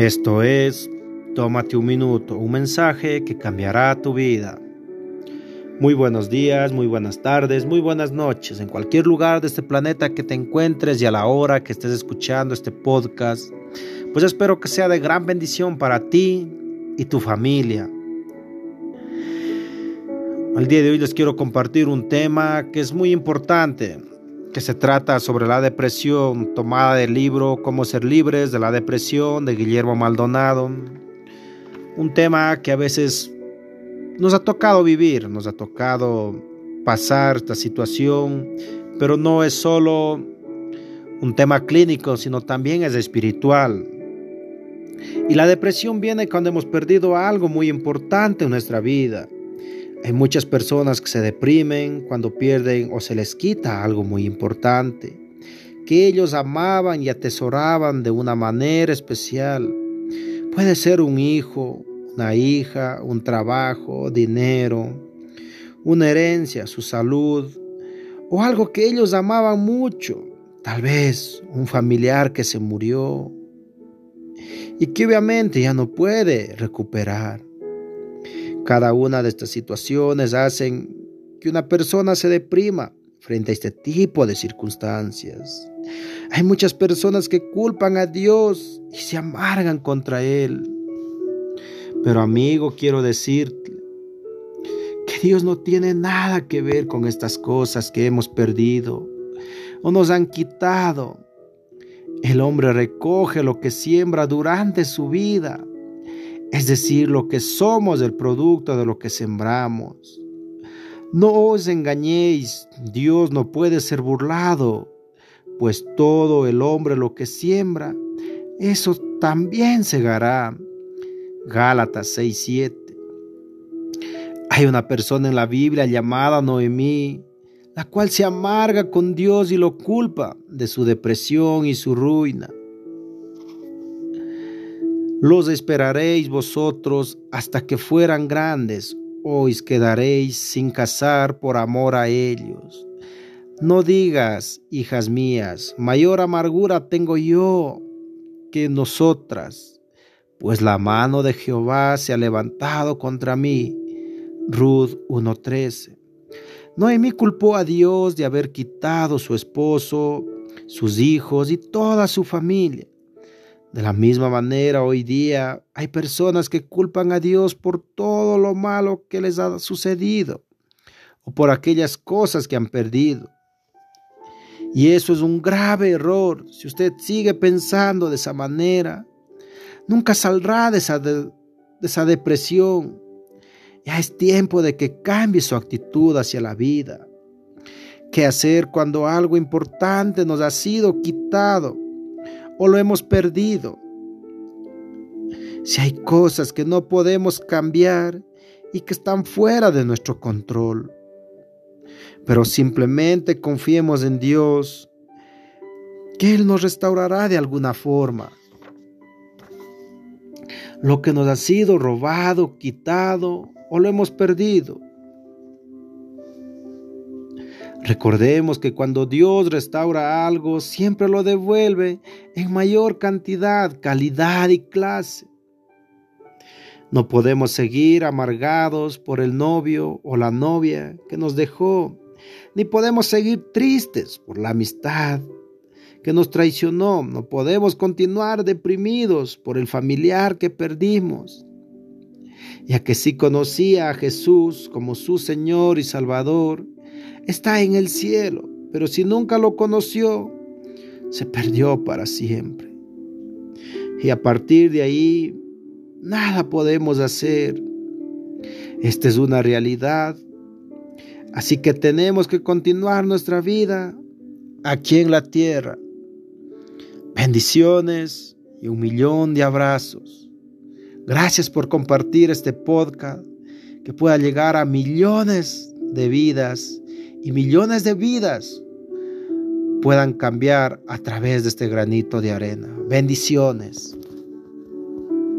Esto es Tómate un minuto, un mensaje que cambiará tu vida. Muy buenos días, muy buenas tardes, muy buenas noches, en cualquier lugar de este planeta que te encuentres y a la hora que estés escuchando este podcast. Pues espero que sea de gran bendición para ti y tu familia. El día de hoy les quiero compartir un tema que es muy importante, que se trata sobre la depresión, tomada del libro Cómo ser libres de la depresión de Guillermo Maldonado. Un tema que a veces nos ha tocado vivir, nos ha tocado pasar esta situación, pero no es solo un tema clínico, sino también es espiritual. Y la depresión viene cuando hemos perdido algo muy importante en nuestra vida hay muchas personas que se deprimen cuando pierden o se les quita algo muy importante, que ellos amaban y atesoraban de una manera especial. Puede ser un hijo, una hija, un trabajo, dinero, una herencia, su salud, o algo que ellos amaban mucho, tal vez un familiar que se murió y que obviamente ya no puede recuperar. Cada una de estas situaciones hacen que una persona se deprima frente a este tipo de circunstancias. Hay muchas personas que culpan a Dios y se amargan contra Él. Pero amigo, quiero decirte que Dios no tiene nada que ver con estas cosas que hemos perdido o nos han quitado. El hombre recoge lo que siembra durante su vida es decir, lo que somos el producto de lo que sembramos. No os engañéis, Dios no puede ser burlado, pues todo el hombre lo que siembra, eso también segará. Gálatas 6:7. Hay una persona en la Biblia llamada Noemí, la cual se amarga con Dios y lo culpa de su depresión y su ruina. Los esperaréis vosotros hasta que fueran grandes, os quedaréis sin casar por amor a ellos. No digas, hijas mías, mayor amargura tengo yo que nosotras, pues la mano de Jehová se ha levantado contra mí. Ruth 1.13. Noemí culpó a Dios de haber quitado su esposo, sus hijos y toda su familia. De la misma manera, hoy día hay personas que culpan a Dios por todo lo malo que les ha sucedido o por aquellas cosas que han perdido. Y eso es un grave error. Si usted sigue pensando de esa manera, nunca saldrá de esa, de esa depresión. Ya es tiempo de que cambie su actitud hacia la vida. ¿Qué hacer cuando algo importante nos ha sido quitado? O lo hemos perdido. Si hay cosas que no podemos cambiar y que están fuera de nuestro control, pero simplemente confiemos en Dios, que Él nos restaurará de alguna forma. Lo que nos ha sido robado, quitado o lo hemos perdido, Recordemos que cuando Dios restaura algo, siempre lo devuelve en mayor cantidad, calidad y clase. No podemos seguir amargados por el novio o la novia que nos dejó, ni podemos seguir tristes por la amistad que nos traicionó, no podemos continuar deprimidos por el familiar que perdimos. Ya que si conocía a Jesús como su Señor y Salvador, está en el cielo, pero si nunca lo conoció, se perdió para siempre. Y a partir de ahí, nada podemos hacer. Esta es una realidad. Así que tenemos que continuar nuestra vida aquí en la tierra. Bendiciones y un millón de abrazos. Gracias por compartir este podcast que pueda llegar a millones de vidas y millones de vidas puedan cambiar a través de este granito de arena. Bendiciones.